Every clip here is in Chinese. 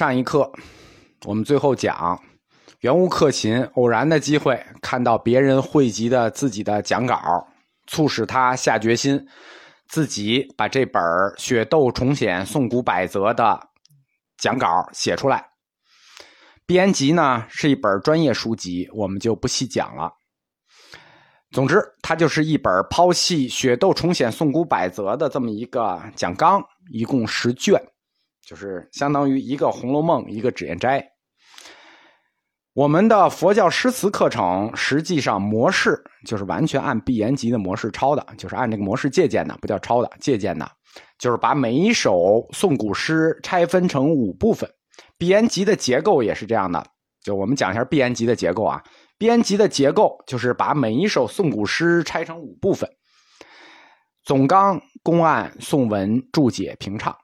上一课，我们最后讲袁屋克勤偶然的机会看到别人汇集的自己的讲稿，促使他下决心自己把这本《雪窦重显宋古百则》的讲稿写出来。编辑呢是一本专业书籍，我们就不细讲了。总之，它就是一本剖析《雪窦重显宋古百则》的这么一个讲纲，一共十卷。就是相当于一个《红楼梦》，一个《脂砚斋》。我们的佛教诗词课程实际上模式就是完全按毕言集的模式抄的，就是按这个模式借鉴的，不叫抄的，借鉴的。就是把每一首宋古诗拆分成五部分。毕言集的结构也是这样的，就我们讲一下毕言集的结构啊。毕言集的结构就是把每一首宋古诗拆成五部分：总纲、公案、宋文、注解、评唱。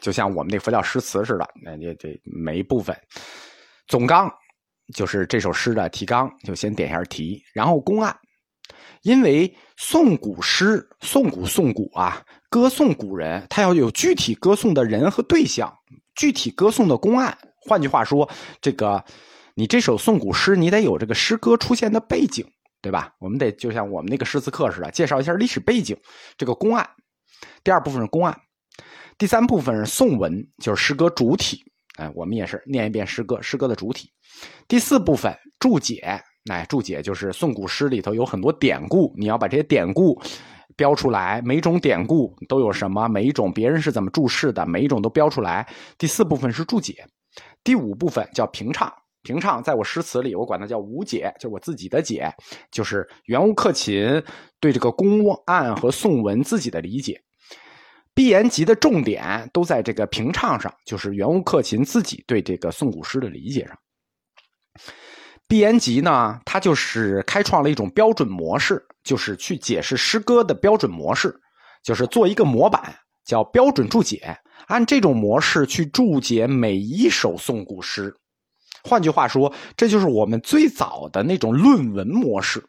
就像我们那佛教诗词似的，那这这每一部分总纲就是这首诗的提纲，就先点一下题，然后公案。因为宋古诗，宋古宋古啊，歌颂古人，他要有具体歌颂的人和对象，具体歌颂的公案。换句话说，这个你这首宋古诗，你得有这个诗歌出现的背景，对吧？我们得就像我们那个诗词课似的，介绍一下历史背景，这个公案。第二部分是公案。第三部分是颂文，就是诗歌主体。哎，我们也是念一遍诗歌，诗歌的主体。第四部分注解，哎，注解就是宋古诗里头有很多典故，你要把这些典故标出来，每种典故都有什么，每一种别人是怎么注释的，每一种都标出来。第四部分是注解。第五部分叫评唱，评唱在我诗词里我管它叫无解，就是我自己的解，就是袁屋克勤对这个公案和宋文自己的理解。毕言集的重点都在这个评唱上，就是袁屋克勤自己对这个宋古诗的理解上。毕言集呢，它就是开创了一种标准模式，就是去解释诗歌的标准模式，就是做一个模板，叫标准注解，按这种模式去注解每一首宋古诗。换句话说，这就是我们最早的那种论文模式，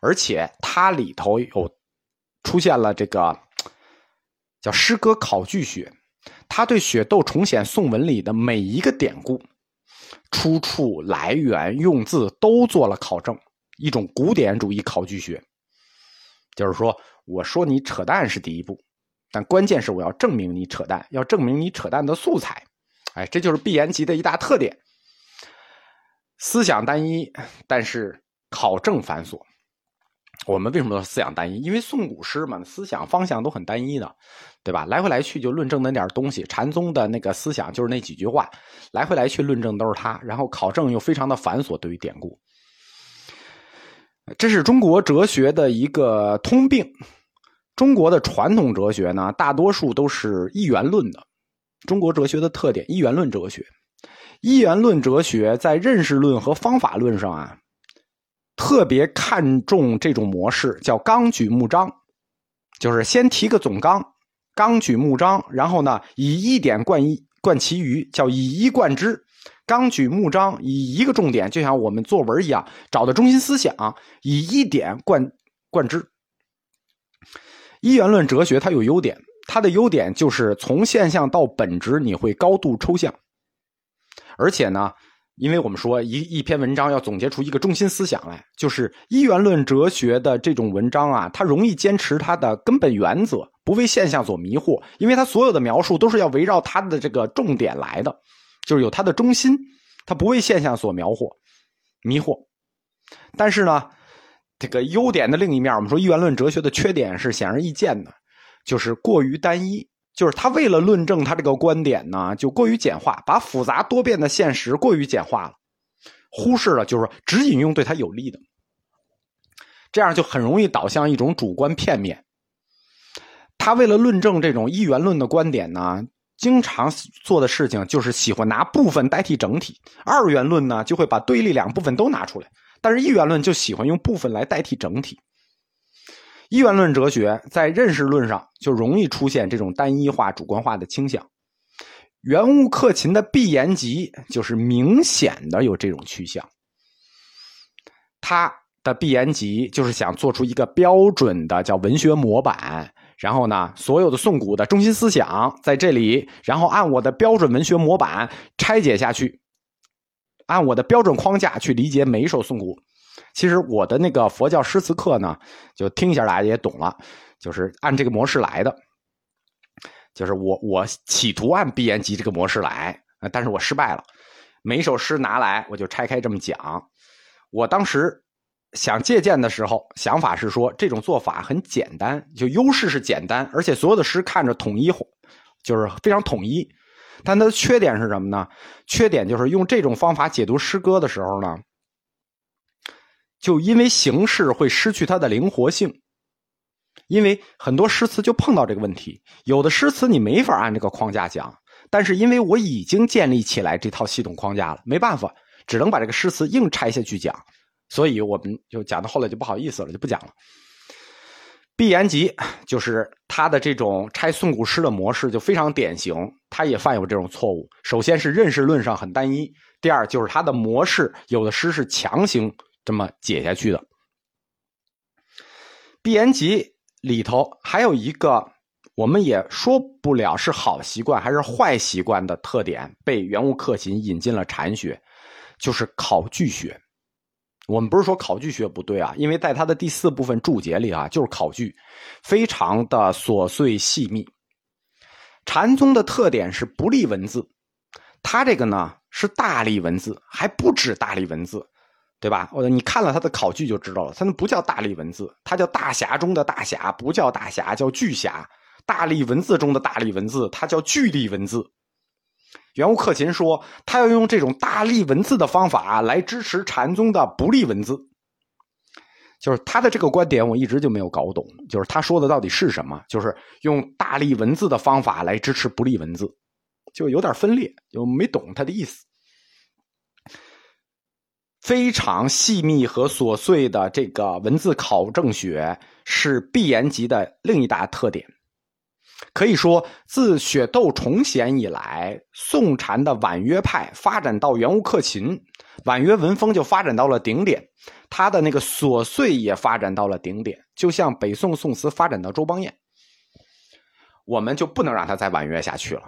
而且它里头有出现了这个。叫诗歌考据学，他对《雪窦重显宋文》里的每一个典故、出处、来源、用字都做了考证，一种古典主义考据学。就是说，我说你扯淡是第一步，但关键是我要证明你扯淡，要证明你扯淡的素材。哎，这就是毕言集的一大特点：思想单一，但是考证繁琐。我们为什么说思想单一？因为宋古诗嘛，思想方向都很单一的，对吧？来回来去就论证那点东西。禅宗的那个思想就是那几句话，来回来去论证都是它。然后考证又非常的繁琐，对于典故，这是中国哲学的一个通病。中国的传统哲学呢，大多数都是一元论的。中国哲学的特点，一元论哲学。一元论哲学在认识论和方法论上啊。特别看重这种模式，叫纲举目张，就是先提个总纲，纲举目张，然后呢以一点贯一贯其余，叫以一贯之。纲举目张，以一个重点，就像我们作文一样，找到中心思想，以一点贯贯之。一元论哲学它有优点，它的优点就是从现象到本质，你会高度抽象，而且呢。因为我们说一一篇文章要总结出一个中心思想来，就是一元论哲学的这种文章啊，它容易坚持它的根本原则，不为现象所迷惑，因为他所有的描述都是要围绕他的这个重点来的，就是有他的中心，他不为现象所描惑、迷惑。但是呢，这个优点的另一面，我们说一元论哲学的缺点是显而易见的，就是过于单一。就是他为了论证他这个观点呢，就过于简化，把复杂多变的现实过于简化了，忽视了就是说只引用对他有利的，这样就很容易导向一种主观片面。他为了论证这种一元论的观点呢，经常做的事情就是喜欢拿部分代替整体；二元论呢，就会把对立两部分都拿出来，但是一元论就喜欢用部分来代替整体。一元论哲学在认识论上就容易出现这种单一化、主观化的倾向。袁屋克勤的《毕言集》就是明显的有这种趋向。他的《毕言集》就是想做出一个标准的叫文学模板，然后呢，所有的宋古的中心思想在这里，然后按我的标准文学模板拆解下去，按我的标准框架去理解每一首宋古。其实我的那个佛教诗词课呢，就听一下大家也懂了，就是按这个模式来的。就是我我企图按毕言集这个模式来，但是我失败了。每一首诗拿来，我就拆开这么讲。我当时想借鉴的时候，想法是说这种做法很简单，就优势是简单，而且所有的诗看着统一，就是非常统一。但它的缺点是什么呢？缺点就是用这种方法解读诗歌的时候呢，就因为形式会失去它的灵活性。因为很多诗词就碰到这个问题，有的诗词你没法按这个框架讲，但是因为我已经建立起来这套系统框架了，没办法，只能把这个诗词硬拆下去讲，所以我们就讲到后来就不好意思了，就不讲了。毕言集就是他的这种拆宋古诗的模式就非常典型，他也犯有这种错误。首先是认识论上很单一，第二就是他的模式有的诗是强行这么解下去的。毕言集。里头还有一个，我们也说不了是好习惯还是坏习惯的特点，被元物克勤引进了禅学，就是考据学。我们不是说考据学不对啊，因为在他的第四部分注解里啊，就是考据，非常的琐碎细密。禅宗的特点是不立文字，他这个呢是大立文字，还不止大立文字。对吧？我你看了他的考据就知道了，他那不叫大力文字，它叫大侠中的大侠，不叫大侠，叫巨侠。大力文字中的大力文字，它叫巨力文字。袁悟克勤说，他要用这种大力文字的方法来支持禅宗的不利文字。就是他的这个观点，我一直就没有搞懂，就是他说的到底是什么？就是用大力文字的方法来支持不利文字，就有点分裂，就没懂他的意思。非常细密和琐碎的这个文字考证学是毕言集的另一大特点。可以说，自雪窦重显以来，宋禅的婉约派发展到元悟克勤，婉约文风就发展到了顶点，他的那个琐碎也发展到了顶点，就像北宋宋词发展到周邦彦，我们就不能让他再婉约下去了。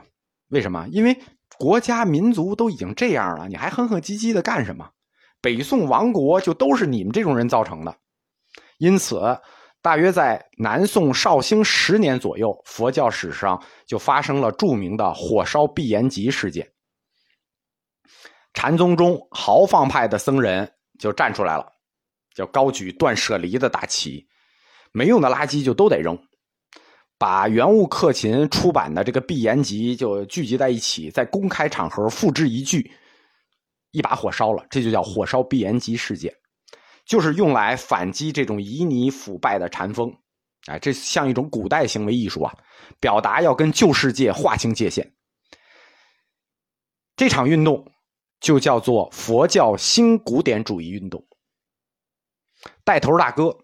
为什么？因为国家民族都已经这样了，你还哼哼唧唧的干什么？北宋亡国就都是你们这种人造成的，因此，大约在南宋绍兴十年左右，佛教史上就发生了著名的火烧毕延集事件。禅宗中豪放派的僧人就站出来了，就高举断舍离的大旗，没用的垃圾就都得扔，把元悟克勤出版的这个毕延集就聚集在一起，在公开场合付之一炬。一把火烧了，这就叫火烧毕延集事件，就是用来反击这种旖旎腐败的禅风。哎，这像一种古代行为艺术啊，表达要跟旧世界划清界限。这场运动就叫做佛教新古典主义运动。带头大哥，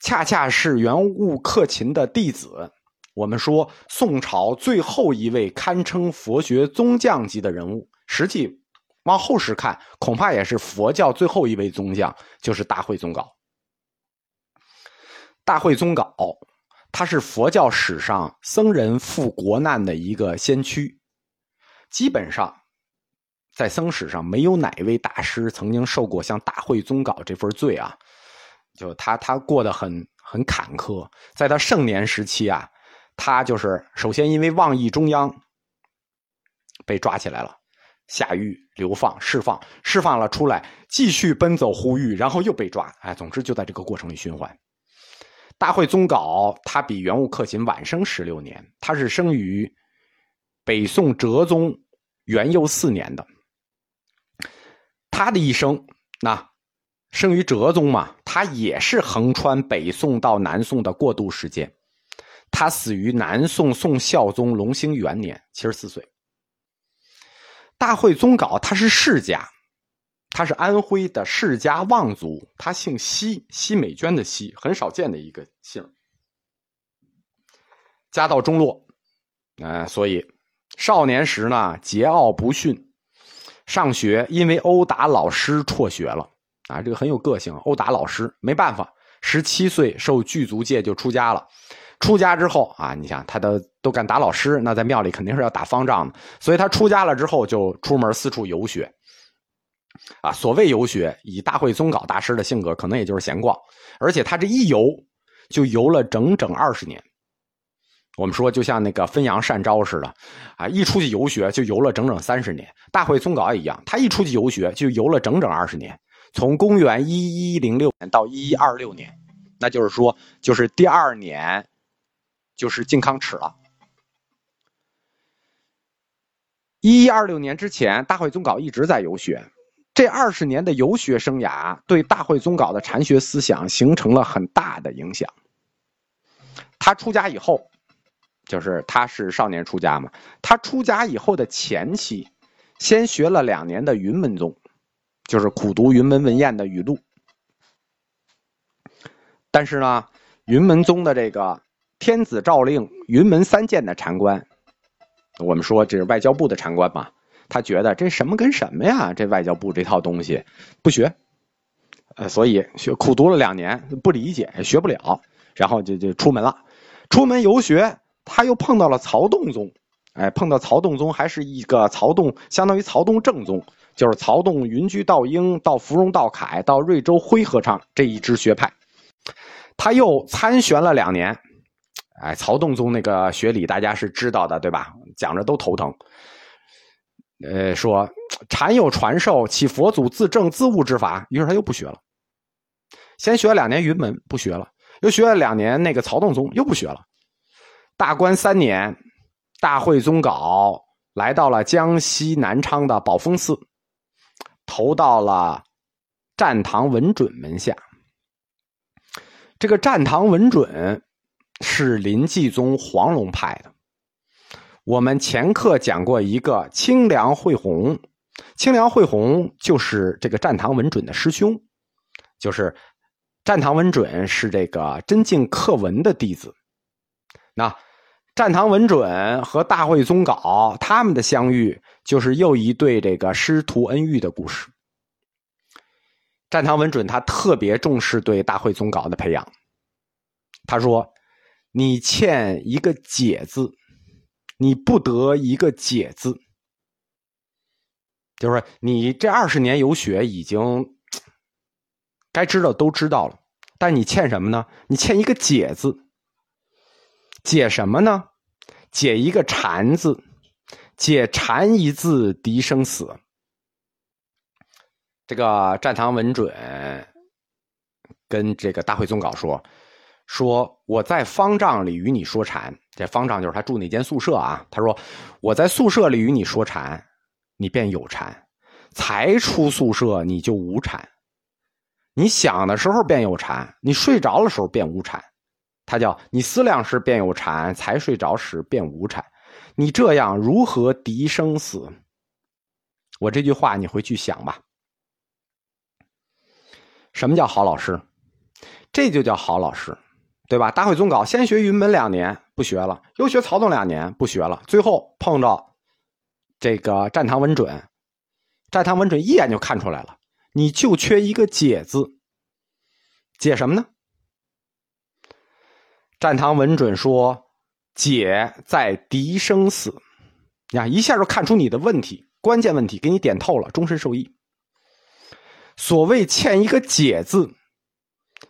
恰恰是元悟克勤的弟子。我们说宋朝最后一位堪称佛学宗匠级的人物，实际。往后世看，恐怕也是佛教最后一位宗匠，就是大慧宗杲。大慧宗杲，他是佛教史上僧人赴国难的一个先驱。基本上，在僧史上，没有哪位大师曾经受过像大慧宗杲这份罪啊！就他，他过得很很坎坷。在他盛年时期啊，他就是首先因为妄议中央，被抓起来了。下狱、流放、释放，释放了出来，继续奔走呼吁，然后又被抓。哎，总之就在这个过程里循环。大会宗杲他比元悟克勤晚生十六年，他是生于北宋哲宗元佑四年的。他的一生，那生于哲宗嘛，他也是横穿北宋到南宋的过渡时间。他死于南宋宋孝宗隆兴元年，七十四岁。大会宗稿他是世家，他是安徽的世家望族，他姓奚，奚美娟的奚，很少见的一个姓。家道中落，呃，所以少年时呢桀骜不驯，上学因为殴打老师辍学了，啊，这个很有个性，殴打老师没办法，十七岁受具足戒就出家了。出家之后啊，你想他都都敢打老师，那在庙里肯定是要打方丈的，所以他出家了之后就出门四处游学。啊，所谓游学，以大会宗稿大师的性格，可能也就是闲逛，而且他这一游就游了整整二十年。我们说，就像那个汾阳善昭似的，啊，一出去游学就游了整整三十年。大会宗稿也一样，他一出去游学就游了整整二十年，从公元一一零六年到一一二六年，那就是说，就是第二年，就是靖康耻了。一一二六年之前，大会宗稿一直在游学。这二十年的游学生涯，对大会宗稿的禅学思想形成了很大的影响。他出家以后。就是他是少年出家嘛，他出家以后的前期，先学了两年的云门宗，就是苦读云门文彦的语录。但是呢，云门宗的这个天子诏令云门三监的禅官，我们说这是外交部的禅官嘛，他觉得这什么跟什么呀？这外交部这套东西不学，呃，所以学苦读了两年不理解，学不了，然后就就出门了，出门游学。他又碰到了曹洞宗，哎，碰到曹洞宗还是一个曹洞，相当于曹洞正宗，就是曹洞云居道英到芙蓉道凯到瑞州辉和尚这一支学派。他又参玄了两年，哎，曹洞宗那个学理大家是知道的，对吧？讲着都头疼。呃，说禅有传授，其佛祖自证自悟之法，于是他又不学了。先学了两年云门，不学了；又学了两年那个曹洞宗，又不学了。大观三年，大会宗稿来到了江西南昌的宝峰寺，投到了战堂文准门下。这个战堂文准是临济宗黄龙派的。我们前课讲过一个清凉慧宏，清凉慧宏就是这个战堂文准的师兄，就是战堂文准是这个真净克文的弟子。那战堂文准和大会宗稿他们的相遇，就是又一对这个师徒恩遇的故事。战堂文准他特别重视对大会宗稿的培养。他说：“你欠一个解字，你不得一个解字。就是你这二十年游学已经该知道都知道了，但你欠什么呢？你欠一个解字。”解什么呢？解一个禅字，解禅一字敌生死。这个战堂文准跟这个大会宗稿说：“说我在方丈里与你说禅，这方丈就是他住那间宿舍啊。他说我在宿舍里与你说禅，你便有禅；才出宿舍你就无禅。你想的时候便有禅，你睡着的时候便无禅。”他叫你思量时便有禅，才睡着时便无禅。你这样如何敌生死？我这句话你回去想吧。什么叫好老师？这就叫好老师，对吧？大会宗稿先学云门两年不学了，又学曹洞两年不学了，最后碰着这个战堂文准，战堂文准一眼就看出来了，你就缺一个解字，解什么呢？战堂文准说：“解在敌生死，呀，一下就看出你的问题，关键问题给你点透了，终身受益。所谓欠一个解字，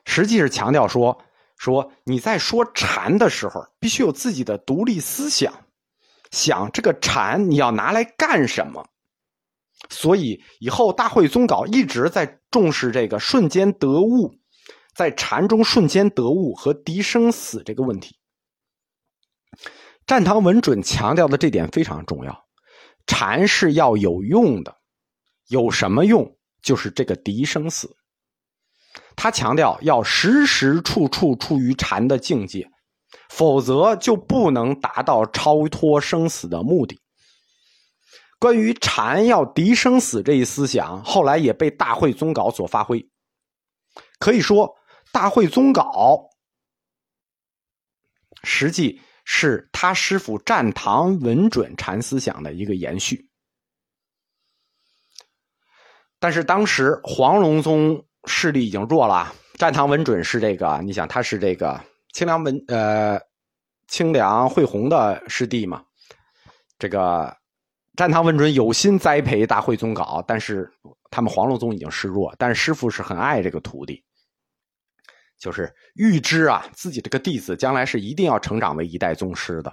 实际是强调说，说你在说禅的时候，必须有自己的独立思想，想这个禅你要拿来干什么。所以以后大会宗稿一直在重视这个瞬间得悟。”在禅中瞬间得悟和敌生死这个问题，战堂文准强调的这点非常重要。禅是要有用的，有什么用？就是这个敌生死。他强调要时时处处处于禅的境界，否则就不能达到超脱生死的目的。关于禅要敌生死这一思想，后来也被大会宗稿所发挥，可以说。大会宗稿，实际是他师傅湛堂文准禅思想的一个延续。但是当时黄龙宗势力已经弱了，战唐文准是这个，你想他是这个清凉文呃清凉惠弘的师弟嘛。这个战唐文准有心栽培大会宗稿，但是他们黄龙宗已经示弱，但是师傅是很爱这个徒弟，就是预知啊自己这个弟子将来是一定要成长为一代宗师的，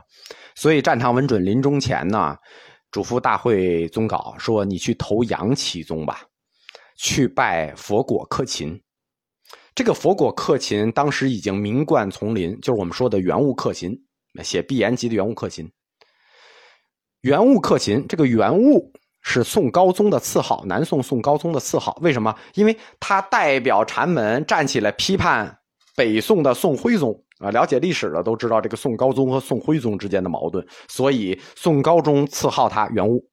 所以战唐文准临终前呢，嘱咐大会宗稿说：“你去投杨启宗吧，去拜佛果克勤。”这个佛果克勤当时已经名冠丛林，就是我们说的元物克勤，写《碧岩集》的元物克勤。元物克勤，这个元物是宋高宗的赐号，南宋宋高宗的赐号。为什么？因为他代表禅门站起来批判北宋的宋徽宗啊。了解历史的都知道，这个宋高宗和宋徽宗之间的矛盾，所以宋高宗赐号他元物，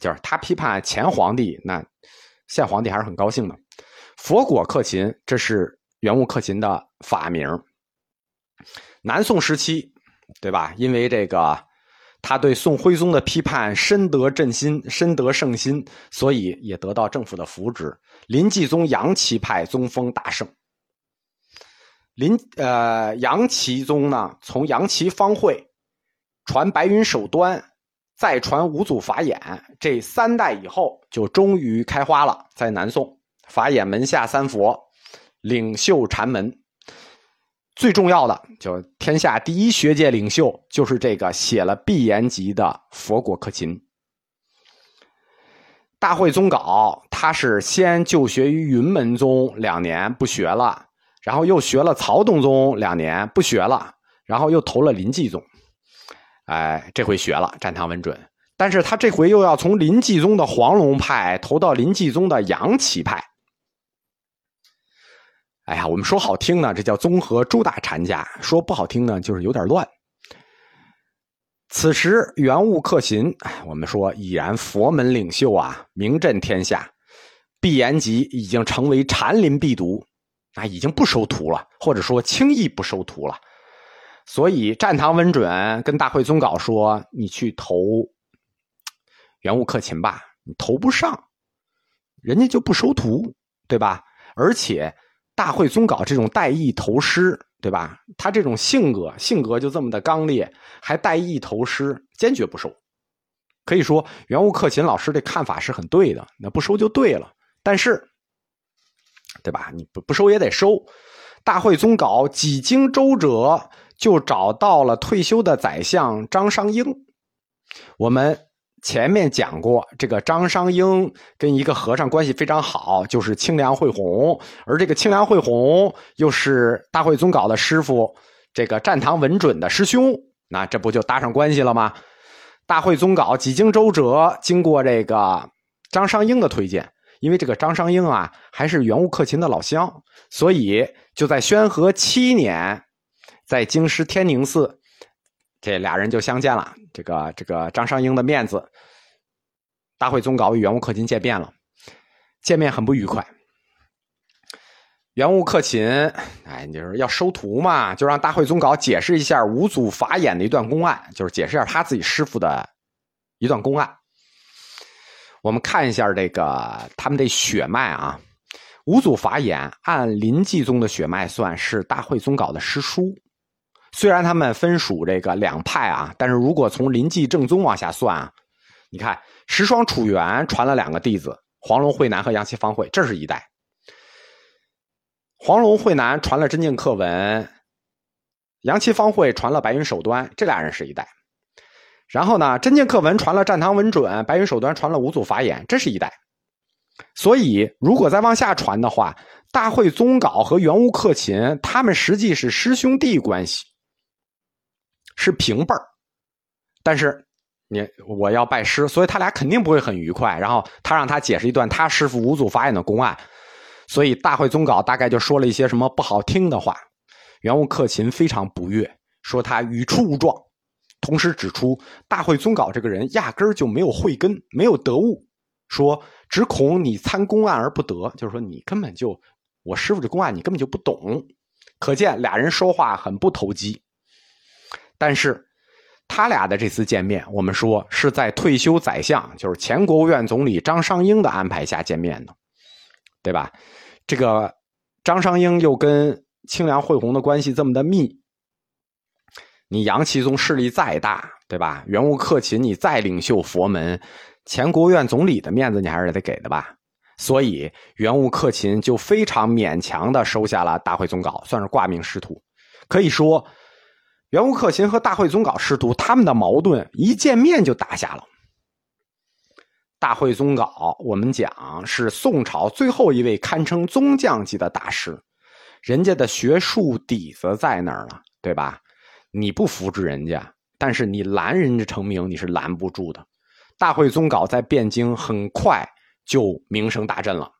就是他批判前皇帝，那现皇帝还是很高兴的。佛果克勤，这是元物克勤的法名。南宋时期，对吧？因为这个，他对宋徽宗的批判深得朕心，深得圣心，所以也得到政府的扶植。临济宗杨岐派宗风大盛。林呃杨岐宗呢，从杨岐方会传白云守端，再传五祖法眼，这三代以后就终于开花了，在南宋。法眼门下三佛，领袖禅门，最重要的就天下第一学界领袖，就是这个写了《碧岩集》的佛果克勤。大会宗稿，他是先就学于云门宗两年不学了，然后又学了曹洞宗两年不学了，然后又投了临济宗，哎，这回学了，战唐文准，但是他这回又要从林济宗的黄龙派投到林济宗的杨岐派。哎呀，我们说好听呢，这叫综合诸大禅家；说不好听呢，就是有点乱。此时元悟克勤，我们说已然佛门领袖啊，名震天下。碧岩集已经成为禅林必读，啊，已经不收徒了，或者说轻易不收徒了。所以战唐文准跟大会宗稿说：“你去投元物克勤吧，你投不上，人家就不收徒，对吧？而且。”大会宗稿这种代意投师，对吧？他这种性格，性格就这么的刚烈，还代意投师，坚决不收。可以说，元物克勤老师的看法是很对的，那不收就对了。但是，对吧？你不不收也得收。大会宗稿几经周折，就找到了退休的宰相张商英。我们。前面讲过，这个张商英跟一个和尚关系非常好，就是清凉慧弘，而这个清凉慧弘又是大会宗稿的师傅，这个战唐文准的师兄，那这不就搭上关系了吗？大会宗稿几经周折，经过这个张商英的推荐，因为这个张商英啊还是元悟克勤的老乡，所以就在宣和七年，在京师天宁寺。这俩人就相见了，这个这个张商英的面子，大会宗稿与元悟克勤见面了，见面很不愉快。元悟克勤，哎，就是要收徒嘛，就让大会宗稿解释一下五祖法眼的一段公案，就是解释一下他自己师傅的一段公案。我们看一下这个他们的血脉啊，五祖法眼按临济宗的血脉算是大会宗稿的师叔。虽然他们分属这个两派啊，但是如果从临济正宗往下算啊，你看石霜楚元传了两个弟子，黄龙慧南和杨岐方慧，这是一代；黄龙慧南传了真净课文，杨岐方慧传了白云守端，这俩人是一代。然后呢，真净课文传了战唐文准，白云守端传了五祖法眼，这是一代。所以如果再往下传的话，大会宗稿和元悟克勤他们实际是师兄弟关系。是平辈儿，但是你我要拜师，所以他俩肯定不会很愉快。然后他让他解释一段他师傅五祖法眼的公案，所以大会宗稿大概就说了一些什么不好听的话。元悟克勤非常不悦，说他语出无状，同时指出大会宗稿这个人压根儿就没有慧根，没有得悟，说只恐你参公案而不得，就是说你根本就我师傅这公案你根本就不懂。可见俩人说话很不投机。但是，他俩的这次见面，我们说是在退休宰相，就是前国务院总理张商英的安排下见面的，对吧？这个张商英又跟清凉惠红的关系这么的密，你杨齐宗势力再大，对吧？原务克勤你再领袖佛门，前国务院总理的面子你还是得给的吧？所以原务克勤就非常勉强的收下了大会总稿，算是挂名师徒。可以说，元务克勤和大会宗稿师徒他们的矛盾一见面就打下了。大会宗稿，我们讲是宋朝最后一位堪称宗匠级的大师，人家的学术底子在那儿了，对吧？你不扶持人家，但是你拦人家成名，你是拦不住的。大会宗稿在汴京很快就名声大振了。